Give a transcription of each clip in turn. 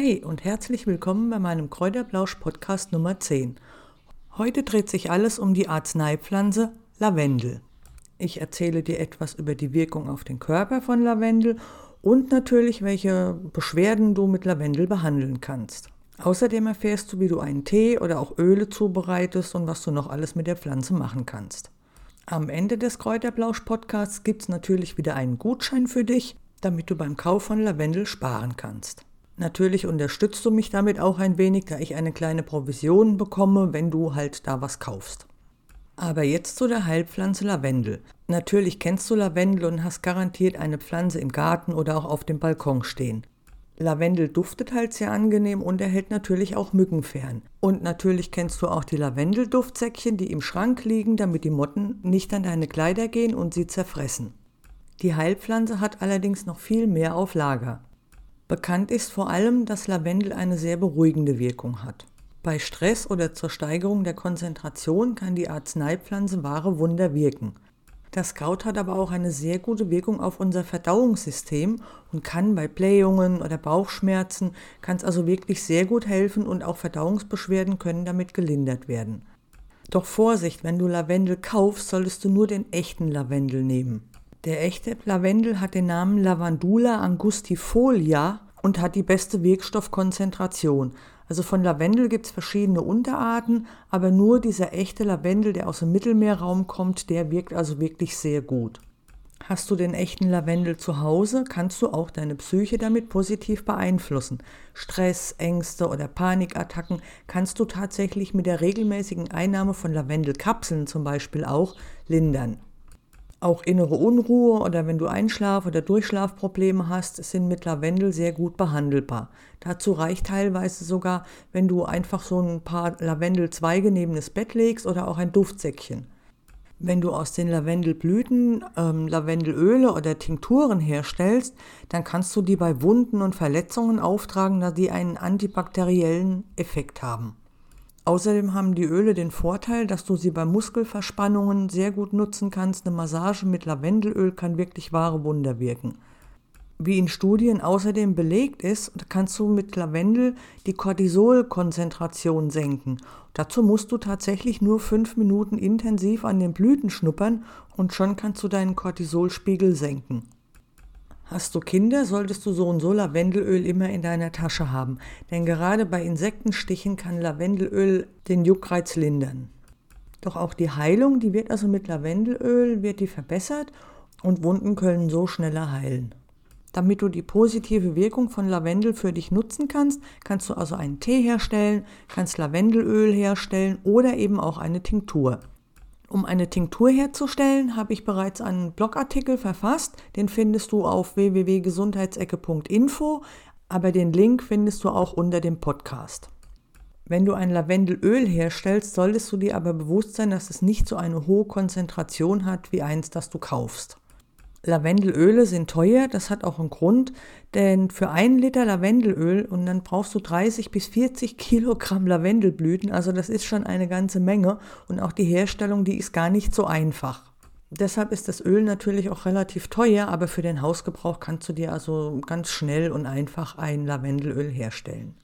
Hey und herzlich willkommen bei meinem Kräuterblausch-Podcast Nummer 10. Heute dreht sich alles um die Arzneipflanze Lavendel. Ich erzähle dir etwas über die Wirkung auf den Körper von Lavendel und natürlich, welche Beschwerden du mit Lavendel behandeln kannst. Außerdem erfährst du, wie du einen Tee oder auch Öle zubereitest und was du noch alles mit der Pflanze machen kannst. Am Ende des Kräuterblausch-Podcasts gibt es natürlich wieder einen Gutschein für dich, damit du beim Kauf von Lavendel sparen kannst. Natürlich unterstützt du mich damit auch ein wenig, da ich eine kleine Provision bekomme, wenn du halt da was kaufst. Aber jetzt zu der Heilpflanze Lavendel. Natürlich kennst du Lavendel und hast garantiert eine Pflanze im Garten oder auch auf dem Balkon stehen. Lavendel duftet halt sehr angenehm und er hält natürlich auch Mücken fern. Und natürlich kennst du auch die Lavendelduftsäckchen, die im Schrank liegen, damit die Motten nicht an deine Kleider gehen und sie zerfressen. Die Heilpflanze hat allerdings noch viel mehr auf Lager. Bekannt ist vor allem, dass Lavendel eine sehr beruhigende Wirkung hat. Bei Stress oder zur Steigerung der Konzentration kann die Arzneipflanze wahre Wunder wirken. Das Kraut hat aber auch eine sehr gute Wirkung auf unser Verdauungssystem und kann bei Blähungen oder Bauchschmerzen, kann es also wirklich sehr gut helfen und auch Verdauungsbeschwerden können damit gelindert werden. Doch Vorsicht, wenn du Lavendel kaufst, solltest du nur den echten Lavendel nehmen. Der echte Lavendel hat den Namen Lavandula angustifolia und hat die beste Wirkstoffkonzentration. Also von Lavendel gibt es verschiedene Unterarten, aber nur dieser echte Lavendel, der aus dem Mittelmeerraum kommt, der wirkt also wirklich sehr gut. Hast du den echten Lavendel zu Hause, kannst du auch deine Psyche damit positiv beeinflussen. Stress, Ängste oder Panikattacken kannst du tatsächlich mit der regelmäßigen Einnahme von Lavendelkapseln zum Beispiel auch lindern. Auch innere Unruhe oder wenn du Einschlaf- oder Durchschlafprobleme hast, sind mit Lavendel sehr gut behandelbar. Dazu reicht teilweise sogar, wenn du einfach so ein paar Lavendelzweige neben das Bett legst oder auch ein Duftsäckchen. Wenn du aus den Lavendelblüten ähm, Lavendelöle oder Tinkturen herstellst, dann kannst du die bei Wunden und Verletzungen auftragen, da die einen antibakteriellen Effekt haben. Außerdem haben die Öle den Vorteil, dass du sie bei Muskelverspannungen sehr gut nutzen kannst. Eine Massage mit Lavendelöl kann wirklich wahre Wunder wirken. Wie in Studien außerdem belegt ist, kannst du mit Lavendel die Cortisolkonzentration senken. Dazu musst du tatsächlich nur fünf Minuten intensiv an den Blüten schnuppern und schon kannst du deinen Cortisolspiegel senken. Hast du Kinder, solltest du so und so Lavendelöl immer in deiner Tasche haben, denn gerade bei Insektenstichen kann Lavendelöl den Juckreiz lindern. Doch auch die Heilung, die wird also mit Lavendelöl wird die verbessert und Wunden können so schneller heilen. Damit du die positive Wirkung von Lavendel für dich nutzen kannst, kannst du also einen Tee herstellen, kannst Lavendelöl herstellen oder eben auch eine Tinktur. Um eine Tinktur herzustellen, habe ich bereits einen Blogartikel verfasst. Den findest du auf www.gesundheitsecke.info, aber den Link findest du auch unter dem Podcast. Wenn du ein Lavendelöl herstellst, solltest du dir aber bewusst sein, dass es nicht so eine hohe Konzentration hat wie eins, das du kaufst. Lavendelöle sind teuer, das hat auch einen Grund, denn für einen Liter Lavendelöl und dann brauchst du 30 bis 40 Kilogramm Lavendelblüten, also das ist schon eine ganze Menge und auch die Herstellung, die ist gar nicht so einfach. Deshalb ist das Öl natürlich auch relativ teuer, aber für den Hausgebrauch kannst du dir also ganz schnell und einfach ein Lavendelöl herstellen.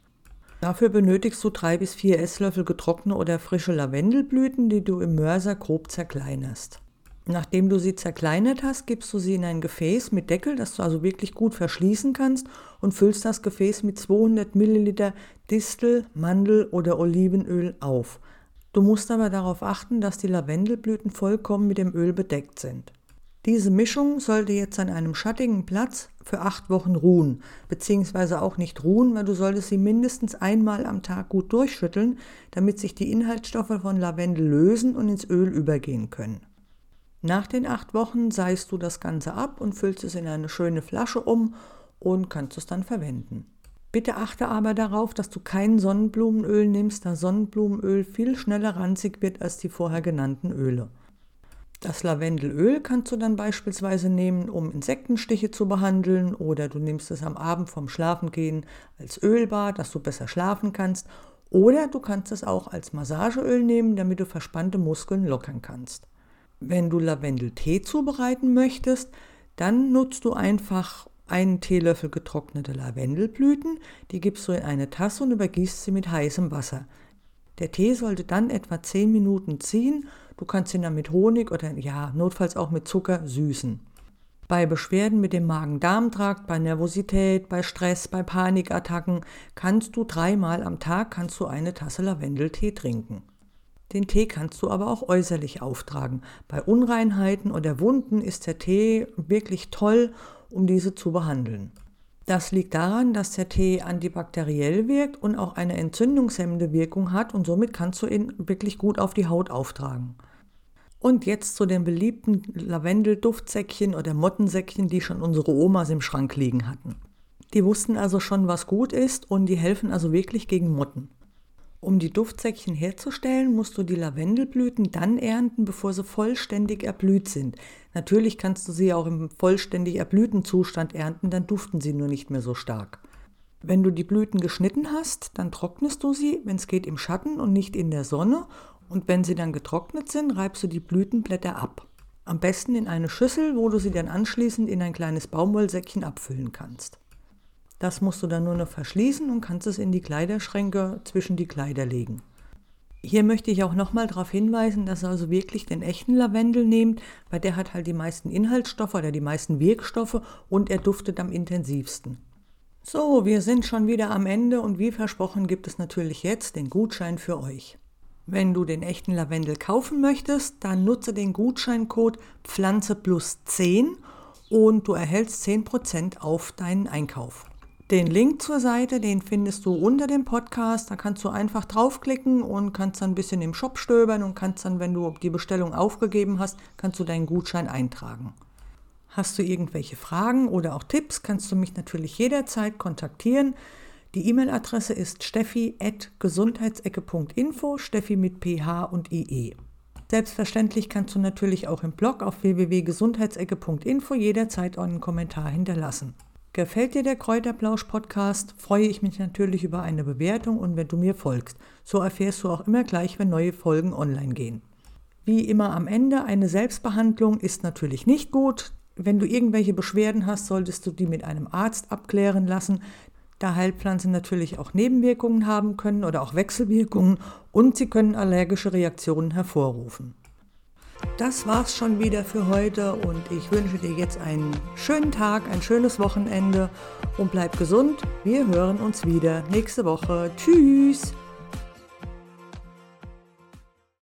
Dafür benötigst du drei bis vier Esslöffel getrocknete oder frische Lavendelblüten, die du im Mörser grob zerkleinerst. Nachdem du sie zerkleinert hast, gibst du sie in ein Gefäß mit Deckel, das du also wirklich gut verschließen kannst und füllst das Gefäß mit 200 Milliliter Distel, Mandel oder Olivenöl auf. Du musst aber darauf achten, dass die Lavendelblüten vollkommen mit dem Öl bedeckt sind. Diese Mischung sollte jetzt an einem schattigen Platz für acht Wochen ruhen, beziehungsweise auch nicht ruhen, weil du solltest sie mindestens einmal am Tag gut durchschütteln, damit sich die Inhaltsstoffe von Lavendel lösen und ins Öl übergehen können. Nach den acht Wochen seist du das Ganze ab und füllst es in eine schöne Flasche um und kannst es dann verwenden. Bitte achte aber darauf, dass du kein Sonnenblumenöl nimmst, da Sonnenblumenöl viel schneller ranzig wird als die vorher genannten Öle. Das Lavendelöl kannst du dann beispielsweise nehmen, um Insektenstiche zu behandeln oder du nimmst es am Abend vorm Schlafengehen als Ölbad, dass du besser schlafen kannst oder du kannst es auch als Massageöl nehmen, damit du verspannte Muskeln lockern kannst. Wenn du Lavendeltee zubereiten möchtest, dann nutzt du einfach einen Teelöffel getrocknete Lavendelblüten, die gibst du in eine Tasse und übergießt sie mit heißem Wasser. Der Tee sollte dann etwa 10 Minuten ziehen. Du kannst ihn dann mit Honig oder ja, notfalls auch mit Zucker süßen. Bei Beschwerden mit dem Magen-Darm-Trakt, bei Nervosität, bei Stress, bei Panikattacken kannst du dreimal am Tag kannst du eine Tasse Lavendeltee trinken. Den Tee kannst du aber auch äußerlich auftragen. Bei Unreinheiten oder Wunden ist der Tee wirklich toll, um diese zu behandeln. Das liegt daran, dass der Tee antibakteriell wirkt und auch eine entzündungshemmende Wirkung hat und somit kannst du ihn wirklich gut auf die Haut auftragen. Und jetzt zu den beliebten Lavendel-Duftsäckchen oder Mottensäckchen, die schon unsere Omas im Schrank liegen hatten. Die wussten also schon, was gut ist und die helfen also wirklich gegen Motten. Um die Duftsäckchen herzustellen, musst du die Lavendelblüten dann ernten, bevor sie vollständig erblüht sind. Natürlich kannst du sie auch im vollständig erblühten Zustand ernten, dann duften sie nur nicht mehr so stark. Wenn du die Blüten geschnitten hast, dann trocknest du sie, wenn es geht, im Schatten und nicht in der Sonne. Und wenn sie dann getrocknet sind, reibst du die Blütenblätter ab. Am besten in eine Schüssel, wo du sie dann anschließend in ein kleines Baumwollsäckchen abfüllen kannst. Das musst du dann nur noch verschließen und kannst es in die Kleiderschränke zwischen die Kleider legen. Hier möchte ich auch nochmal darauf hinweisen, dass ihr also wirklich den echten Lavendel nehmt, weil der hat halt die meisten Inhaltsstoffe oder die meisten Wirkstoffe und er duftet am intensivsten. So, wir sind schon wieder am Ende und wie versprochen gibt es natürlich jetzt den Gutschein für euch. Wenn du den echten Lavendel kaufen möchtest, dann nutze den Gutscheincode Pflanze plus 10 und du erhältst 10% auf deinen Einkauf. Den Link zur Seite, den findest du unter dem Podcast. Da kannst du einfach draufklicken und kannst dann ein bisschen im Shop stöbern und kannst dann, wenn du die Bestellung aufgegeben hast, kannst du deinen Gutschein eintragen. Hast du irgendwelche Fragen oder auch Tipps, kannst du mich natürlich jederzeit kontaktieren. Die E-Mail-Adresse ist steffi.gesundheitsecke.info, Steffi mit ph und ie. Selbstverständlich kannst du natürlich auch im Blog auf www.gesundheitsecke.info jederzeit einen Kommentar hinterlassen. Gefällt dir der Kräuterblausch-Podcast, freue ich mich natürlich über eine Bewertung und wenn du mir folgst. So erfährst du auch immer gleich, wenn neue Folgen online gehen. Wie immer am Ende, eine Selbstbehandlung ist natürlich nicht gut. Wenn du irgendwelche Beschwerden hast, solltest du die mit einem Arzt abklären lassen, da Heilpflanzen natürlich auch Nebenwirkungen haben können oder auch Wechselwirkungen und sie können allergische Reaktionen hervorrufen. Das war's schon wieder für heute und ich wünsche dir jetzt einen schönen Tag, ein schönes Wochenende und bleib gesund. Wir hören uns wieder nächste Woche. Tschüss!